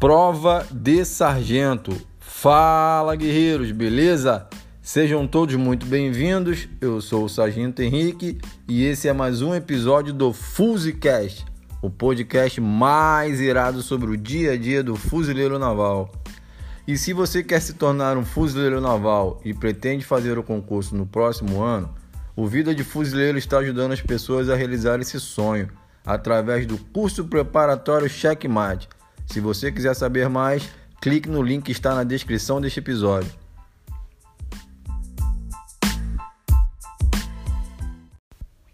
Prova de sargento. Fala, guerreiros, beleza? Sejam todos muito bem-vindos. Eu sou o Sargento Henrique e esse é mais um episódio do Fuzicast, o podcast mais irado sobre o dia a dia do fuzileiro naval. E se você quer se tornar um fuzileiro naval e pretende fazer o concurso no próximo ano, o Vida de Fuzileiro está ajudando as pessoas a realizar esse sonho através do curso preparatório Checkmate se você quiser saber mais, clique no link que está na descrição deste episódio.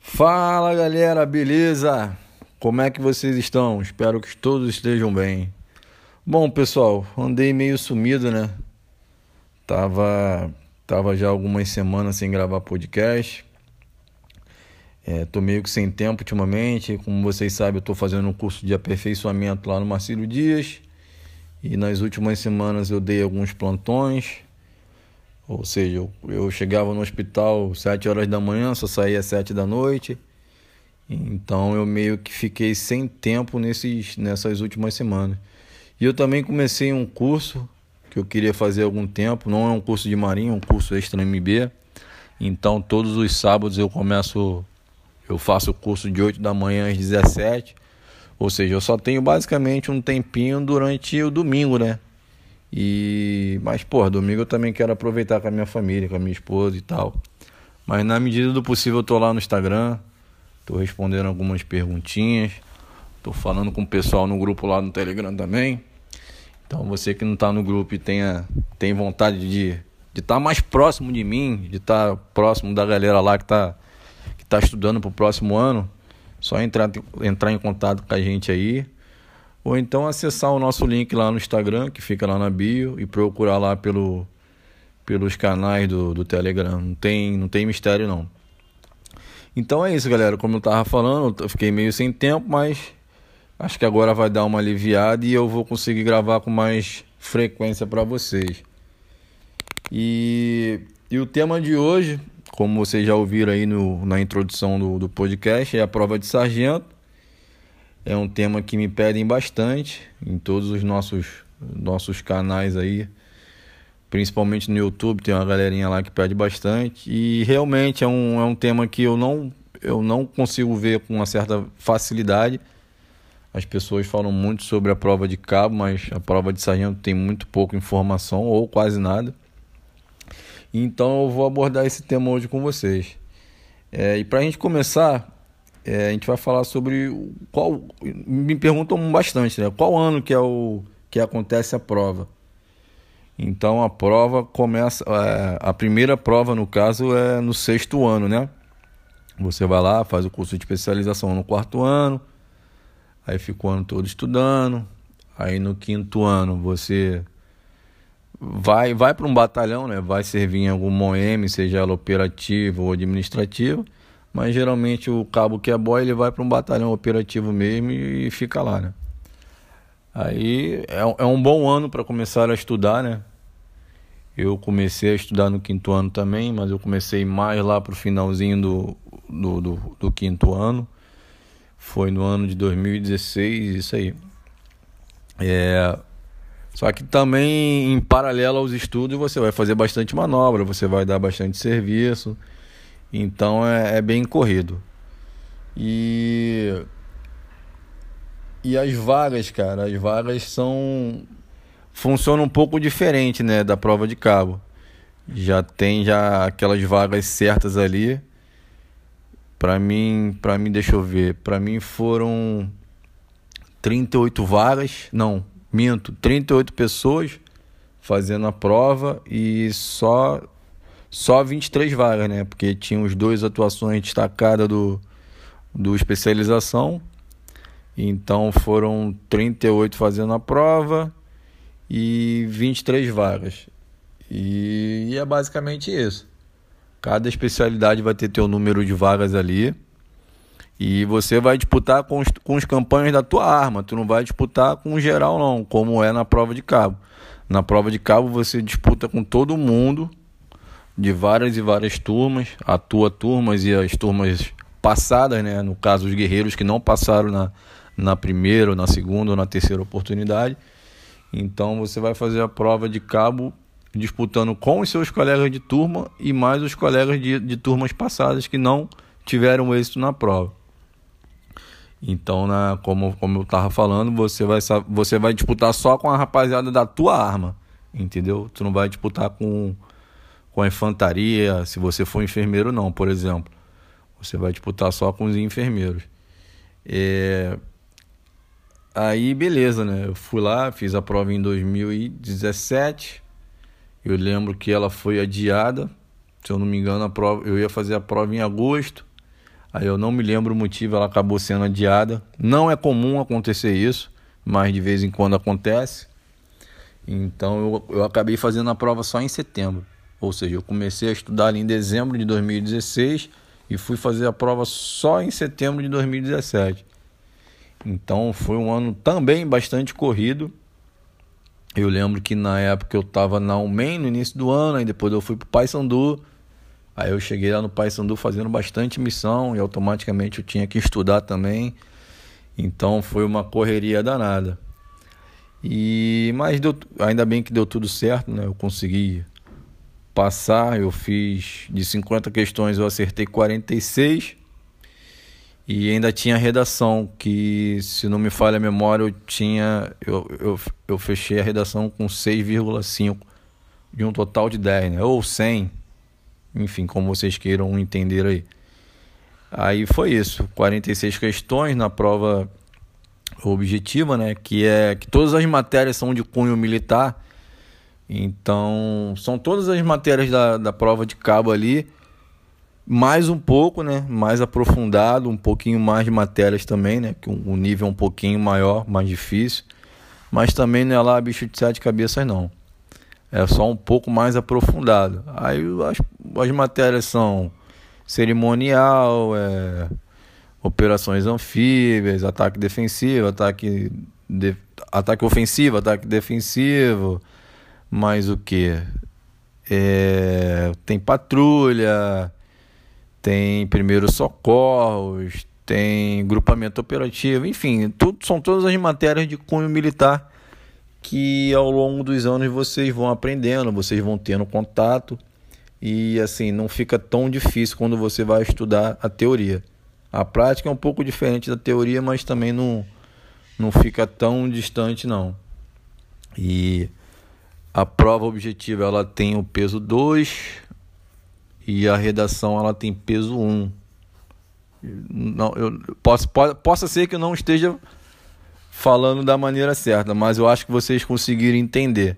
Fala galera, beleza? Como é que vocês estão? Espero que todos estejam bem. Bom, pessoal, andei meio sumido, né? Tava, tava já algumas semanas sem gravar podcast. É, tô meio que sem tempo ultimamente. Como vocês sabem, eu tô fazendo um curso de aperfeiçoamento lá no Marcílio Dias. E nas últimas semanas eu dei alguns plantões. Ou seja, eu, eu chegava no hospital sete horas da manhã, só saía às sete da noite. Então eu meio que fiquei sem tempo nesses, nessas últimas semanas. E eu também comecei um curso que eu queria fazer há algum tempo. Não é um curso de marinha, é um curso extra MB. Então todos os sábados eu começo eu faço o curso de 8 da manhã às 17. Ou seja, eu só tenho basicamente um tempinho durante o domingo, né? E mas pô, domingo eu também quero aproveitar com a minha família, com a minha esposa e tal. Mas na medida do possível eu tô lá no Instagram, tô respondendo algumas perguntinhas, tô falando com o pessoal no grupo lá no Telegram também. Então você que não tá no grupo e tenha tem vontade de de estar tá mais próximo de mim, de estar tá próximo da galera lá que tá está estudando para o próximo ano, só entrar, entrar em contato com a gente aí. Ou então acessar o nosso link lá no Instagram, que fica lá na bio, e procurar lá pelo, pelos canais do, do Telegram. Não tem, não tem mistério não. Então é isso, galera. Como eu tava falando, eu fiquei meio sem tempo, mas acho que agora vai dar uma aliviada e eu vou conseguir gravar com mais frequência para vocês. E, e o tema de hoje como vocês já ouviram aí no, na introdução do, do podcast, é a prova de sargento. É um tema que me pedem bastante em todos os nossos, nossos canais aí. Principalmente no YouTube, tem uma galerinha lá que pede bastante. E realmente é um, é um tema que eu não, eu não consigo ver com uma certa facilidade. As pessoas falam muito sobre a prova de cabo, mas a prova de sargento tem muito pouca informação ou quase nada. Então eu vou abordar esse tema hoje com vocês. É, e para a gente começar, é, a gente vai falar sobre qual. Me perguntam bastante, né? Qual ano que é o que acontece a prova? Então a prova começa. É, a primeira prova, no caso, é no sexto ano, né? Você vai lá, faz o curso de especialização no quarto ano, aí fica o ano todo estudando. Aí no quinto ano você vai vai para um batalhão, né? Vai servir em algum MOEM, seja ela operativa ou administrativa, mas geralmente o cabo que é boy ele vai para um batalhão operativo mesmo e fica lá, né? Aí é, é um bom ano para começar a estudar, né? Eu comecei a estudar no quinto ano também, mas eu comecei mais lá para o finalzinho do, do, do, do quinto ano. Foi no ano de 2016, isso aí. É, só que também, em paralelo aos estudos, você vai fazer bastante manobra, você vai dar bastante serviço. Então é, é bem corrido. E. E as vagas, cara, as vagas são. funcionam um pouco diferente, né, da prova de cabo. Já tem já aquelas vagas certas ali. Para mim, para mim, deixa eu ver, para mim foram 38 vagas, não, minto, 38 pessoas fazendo a prova e só só 23 vagas, né? Porque tinha os dois atuações destacadas do, do especialização. Então foram 38 fazendo a prova e 23 vagas. E, e é basicamente isso. Cada especialidade vai ter teu número de vagas ali. E você vai disputar com os, com os campanhas da tua arma, tu não vai disputar com o geral não, como é na prova de cabo. Na prova de cabo você disputa com todo mundo, de várias e várias turmas, a tua turmas e as turmas passadas, né? No caso, os guerreiros que não passaram na, na primeira, na segunda ou na terceira oportunidade. Então você vai fazer a prova de cabo disputando com os seus colegas de turma e mais os colegas de, de turmas passadas que não tiveram êxito na prova. Então, na, como, como eu estava falando, você vai, você vai disputar só com a rapaziada da tua arma, entendeu? Tu não vai disputar com, com a infantaria, se você for enfermeiro, não, por exemplo. Você vai disputar só com os enfermeiros. É... Aí, beleza, né? Eu fui lá, fiz a prova em 2017. Eu lembro que ela foi adiada. Se eu não me engano, a prova, eu ia fazer a prova em agosto. Aí eu não me lembro o motivo, ela acabou sendo adiada. Não é comum acontecer isso, mas de vez em quando acontece. Então eu, eu acabei fazendo a prova só em setembro. Ou seja, eu comecei a estudar ali em dezembro de 2016 e fui fazer a prova só em setembro de 2017. Então foi um ano também bastante corrido. Eu lembro que na época eu estava na UMEN no início do ano, aí depois eu fui para o Paysandu. Aí eu cheguei lá no Paysandu fazendo bastante missão e automaticamente eu tinha que estudar também. Então foi uma correria danada. E mas deu, ainda bem que deu tudo certo, né? Eu consegui passar, eu fiz de 50 questões, eu acertei 46. E ainda tinha redação, que se não me falha a memória, eu tinha eu, eu, eu fechei a redação com 6,5 de um total de 10, né? Ou 100 enfim, como vocês queiram entender aí. Aí foi isso, 46 questões na prova objetiva, né, que é que todas as matérias são de cunho militar. Então, são todas as matérias da, da prova de cabo ali, mais um pouco, né, mais aprofundado, um pouquinho mais de matérias também, né, que o nível é um pouquinho maior, mais difícil, mas também não é lá bicho de sete cabeças não é só um pouco mais aprofundado. Aí as, as matérias são cerimonial, é, operações anfíbias, ataque defensivo, ataque, de, ataque ofensivo, ataque defensivo, mais o que? É, tem patrulha, tem primeiros socorros, tem grupamento operativo, enfim, tudo, são todas as matérias de cunho militar que ao longo dos anos vocês vão aprendendo, vocês vão tendo contato e assim não fica tão difícil quando você vai estudar a teoria. A prática é um pouco diferente da teoria, mas também não, não fica tão distante não. E a prova objetiva ela tem o peso 2 e a redação ela tem peso 1. Um. Não, eu posso, pode, possa ser que eu não esteja falando da maneira certa, mas eu acho que vocês conseguiram entender.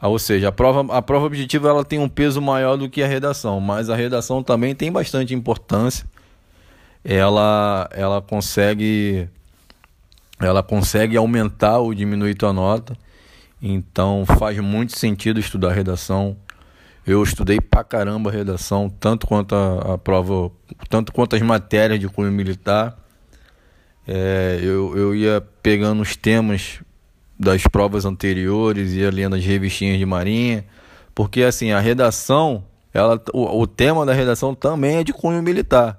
Ah, ou seja, a prova, a prova objetiva ela tem um peso maior do que a redação, mas a redação também tem bastante importância. Ela, ela consegue ela consegue aumentar ou diminuir tua nota. Então faz muito sentido estudar redação. Eu estudei pra caramba redação, tanto quanto a, a prova, tanto quanto as matérias de cunho militar. É, eu, eu ia pegando os temas das provas anteriores, ia lendo as revistinhas de marinha, porque assim, a redação, ela, o, o tema da redação também é de cunho militar.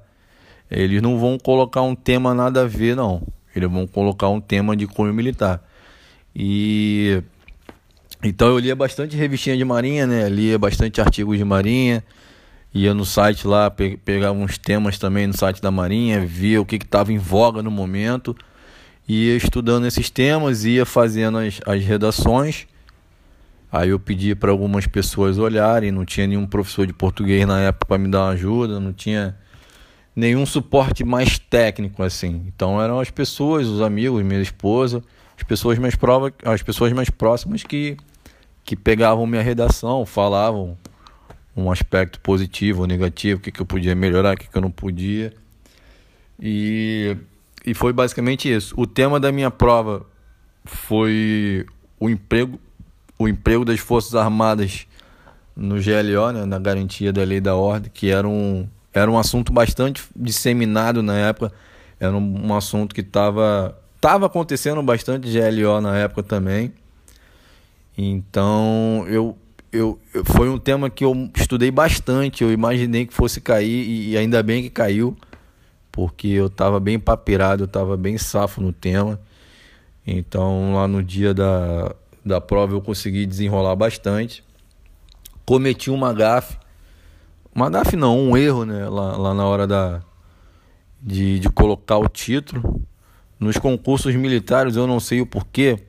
Eles não vão colocar um tema nada a ver, não. Eles vão colocar um tema de cunho militar. E então eu lia bastante revistinha de marinha, né? Lia bastante artigos de marinha ia no site lá, pe pegava uns temas também no site da Marinha, via o que estava em voga no momento, ia estudando esses temas, ia fazendo as, as redações. Aí eu pedi para algumas pessoas olharem, não tinha nenhum professor de português na época para me dar uma ajuda, não tinha nenhum suporte mais técnico assim. Então eram as pessoas, os amigos, minha esposa, as pessoas mais prova, as pessoas mais próximas que que pegavam minha redação, falavam um aspecto positivo ou negativo, o que, que eu podia melhorar, o que, que eu não podia. E, e foi basicamente isso. O tema da minha prova foi o emprego, o emprego das Forças Armadas no GLO, né, na garantia da lei da ordem, que era um, era um assunto bastante disseminado na época, era um, um assunto que estava tava acontecendo bastante GLO na época também. Então eu eu, eu, foi um tema que eu estudei bastante. Eu imaginei que fosse cair e, e ainda bem que caiu, porque eu estava bem papeirado, eu estava bem safo no tema. Então, lá no dia da, da prova eu consegui desenrolar bastante. Cometi uma gafe, uma gafe não, um erro, né? Lá, lá na hora da, de, de colocar o título. Nos concursos militares, eu não sei o porquê,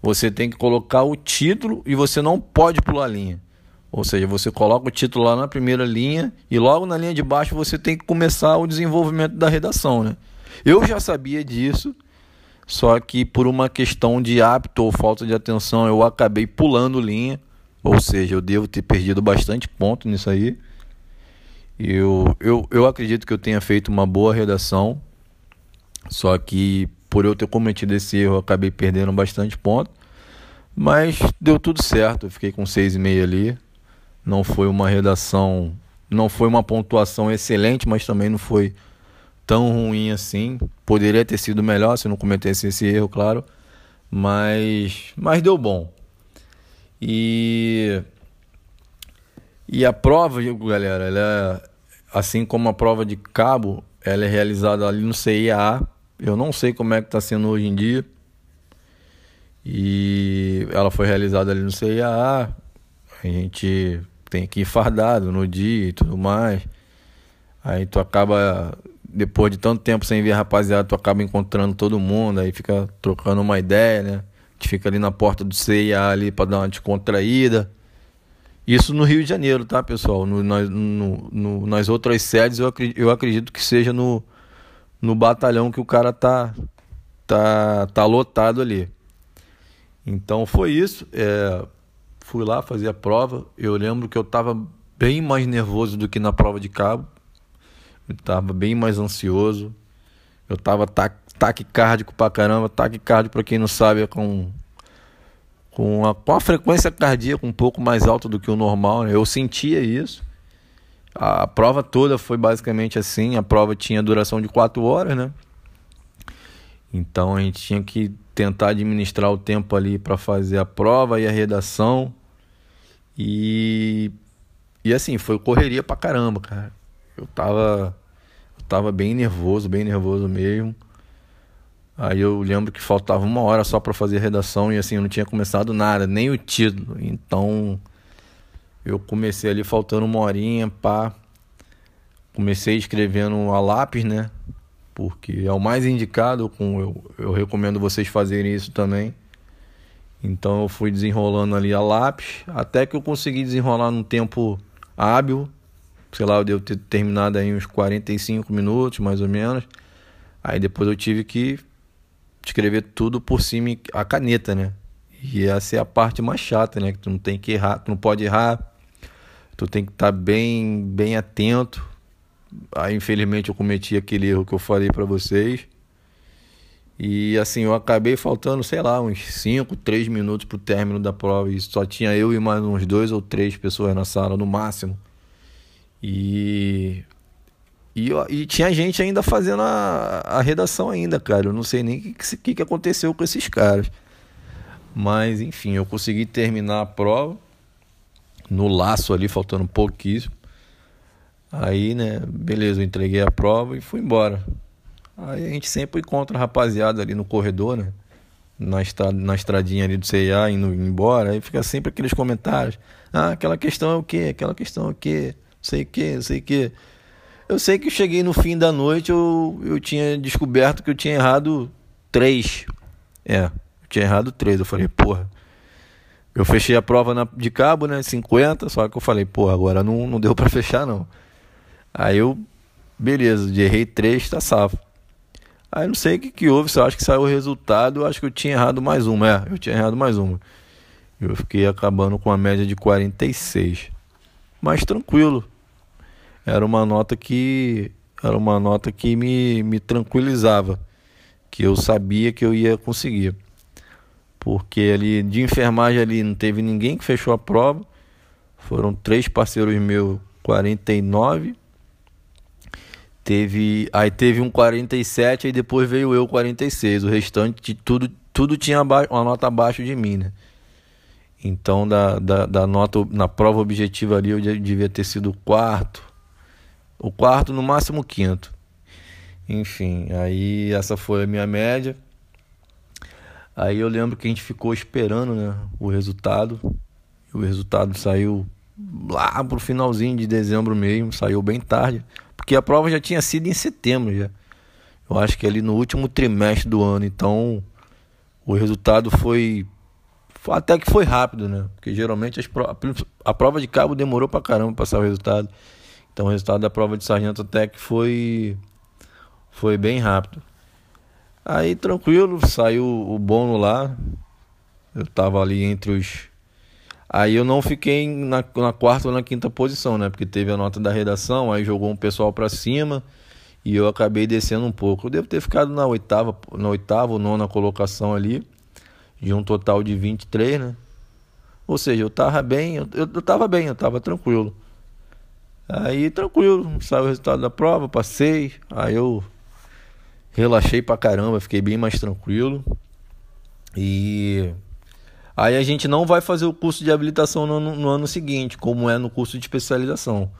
você tem que colocar o título e você não pode pular linha. Ou seja, você coloca o título lá na primeira linha e logo na linha de baixo você tem que começar o desenvolvimento da redação, né? Eu já sabia disso, só que por uma questão de hábito ou falta de atenção eu acabei pulando linha, ou seja, eu devo ter perdido bastante ponto nisso aí. Eu, eu, eu acredito que eu tenha feito uma boa redação, só que por eu ter cometido esse erro, eu acabei perdendo bastante ponto. Mas deu tudo certo, eu fiquei com 6,5 ali. Não foi uma redação, não foi uma pontuação excelente, mas também não foi tão ruim assim. Poderia ter sido melhor se não cometesse esse erro, claro. Mas, mas deu bom. E e a prova, galera, ela é, assim como a prova de cabo, ela é realizada ali no CIA eu não sei como é que está sendo hoje em dia. E ela foi realizada ali no CIA. A gente tem que ir fardado no dia e tudo mais. Aí tu acaba, depois de tanto tempo sem ver a rapaziada, tu acaba encontrando todo mundo, aí fica trocando uma ideia, né? Que fica ali na porta do CIA ali para dar uma descontraída. Isso no Rio de Janeiro, tá, pessoal? No, no, no, nas outras sedes eu acredito, eu acredito que seja no, no batalhão que o cara tá tá tá lotado ali. Então foi isso. É, fui lá fazer a prova. Eu lembro que eu estava bem mais nervoso do que na prova de cabo. Eu estava bem mais ansioso. Eu estava taquicárdico pra caramba. Taquicárdico, para quem não sabe, é com, com, a, com a frequência cardíaca um pouco mais alta do que o normal. Né? Eu sentia isso. A prova toda foi basicamente assim. A prova tinha duração de quatro horas, né? Então a gente tinha que tentar administrar o tempo ali para fazer a prova e a redação. E e assim, foi correria pra caramba, cara. Eu tava eu tava bem nervoso, bem nervoso mesmo. Aí eu lembro que faltava uma hora só para fazer a redação e assim, eu não tinha começado nada, nem o título. Então, eu comecei ali faltando uma horinha, pá. Comecei escrevendo a lápis, né? Porque é o mais indicado, com eu, eu recomendo vocês fazerem isso também. Então eu fui desenrolando ali a lápis, até que eu consegui desenrolar num tempo hábil. Sei lá, eu devo ter terminado aí uns 45 minutos, mais ou menos. Aí depois eu tive que escrever tudo por cima a caneta, né? E essa é a parte mais chata, né? Que tu não tem que errar, tu não pode errar tu tem que estar tá bem, bem atento. Aí, infelizmente, eu cometi aquele erro que eu falei para vocês. E assim, eu acabei faltando, sei lá, uns 5, 3 minutos pro término da prova. E só tinha eu e mais uns dois ou três pessoas na sala, no máximo. E. E, e tinha gente ainda fazendo a, a redação ainda, cara. Eu não sei nem o que, que, que aconteceu com esses caras. Mas, enfim, eu consegui terminar a prova no laço ali, faltando pouquíssimo. Aí, né, beleza, eu entreguei a prova e fui embora. Aí a gente sempre encontra a rapaziada ali no corredor, né? Na, estrada, na estradinha ali do CIA indo embora. Aí fica sempre aqueles comentários. Ah, aquela questão é o quê? Aquela questão é o quê? Sei o quê, sei o quê. Eu sei que eu cheguei no fim da noite, eu, eu tinha descoberto que eu tinha errado três. É, eu tinha errado três. Eu falei, porra, eu fechei a prova na, de cabo, né? 50, só que eu falei, pô, agora não, não deu para fechar não. Aí eu, beleza, errei 3, tá safo. Aí não sei o que, que houve, se eu acho que saiu o resultado, eu acho que eu tinha errado mais uma. É, eu tinha errado mais uma. Eu fiquei acabando com a média de 46. Mas tranquilo. Era uma nota que era uma nota que me, me tranquilizava, que eu sabia que eu ia conseguir porque ali de enfermagem ali não teve ninguém que fechou a prova. Foram três parceiros meus, 49. Teve, aí teve um 47 e depois veio eu 46. O restante tudo tudo tinha uma nota abaixo de mim, né? Então da, da, da nota na prova objetiva ali eu devia ter sido o quarto. O quarto, no máximo o quinto. Enfim, aí essa foi a minha média. Aí eu lembro que a gente ficou esperando, né, o resultado. O resultado saiu lá pro finalzinho de dezembro mesmo, saiu bem tarde, porque a prova já tinha sido em setembro já. Eu acho que ali no último trimestre do ano, então o resultado foi até que foi rápido, né? Porque geralmente as pro... a prova de cabo demorou pra caramba pra passar o resultado. Então o resultado da prova de sargento até que foi foi bem rápido. Aí tranquilo, saiu o bônus lá. Eu tava ali entre os Aí eu não fiquei na, na quarta ou na quinta posição, né? Porque teve a nota da redação, aí jogou um pessoal para cima e eu acabei descendo um pouco. Eu devo ter ficado na oitava, na oitava ou nona colocação ali, de um total de 23, né? Ou seja, eu tava bem, eu, eu, tava bem, eu tava tranquilo. Aí tranquilo, saiu o resultado da prova, passei, aí eu relaxei pra caramba, fiquei bem mais tranquilo. E Aí a gente não vai fazer o curso de habilitação no, no, ano seguinte, como é no curso de especialização.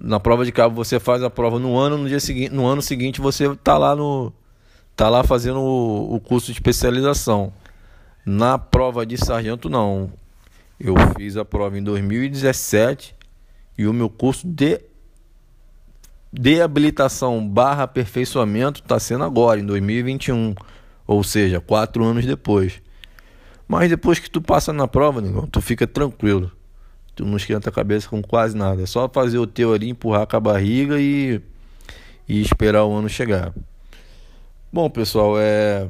Na prova de cabo você faz a prova no ano, no dia seguinte, no ano seguinte você está lá no tá lá fazendo o, o curso de especialização. Na prova de sargento não. Eu fiz a prova em 2017 e o meu curso de de habilitação barra aperfeiçoamento está sendo agora, em 2021. Ou seja, quatro anos depois. Mas depois que tu passa na prova, negão, tu fica tranquilo. Tu não esquenta a cabeça com quase nada. É só fazer o teu ali, empurrar com a barriga e, e esperar o ano chegar. Bom, pessoal, é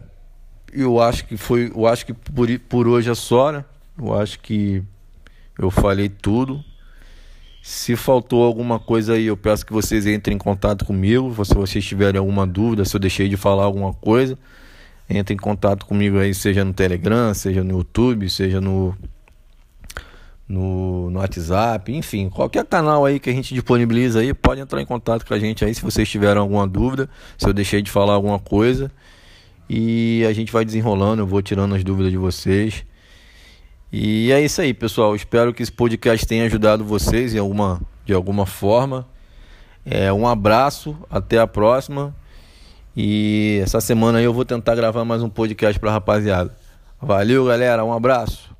eu acho que foi, eu acho que por, por hoje é só, né? Eu acho que eu falei tudo. Se faltou alguma coisa aí, eu peço que vocês entrem em contato comigo. Se vocês tiverem alguma dúvida, se eu deixei de falar alguma coisa, entre em contato comigo aí, seja no Telegram, seja no YouTube, seja no, no, no WhatsApp, enfim, qualquer canal aí que a gente disponibiliza aí, pode entrar em contato com a gente aí se vocês tiverem alguma dúvida, se eu deixei de falar alguma coisa. E a gente vai desenrolando, eu vou tirando as dúvidas de vocês. E é isso aí, pessoal. Espero que esse podcast tenha ajudado vocês em alguma, de alguma forma. É, um abraço, até a próxima. E essa semana eu vou tentar gravar mais um podcast pra rapaziada. Valeu, galera. Um abraço.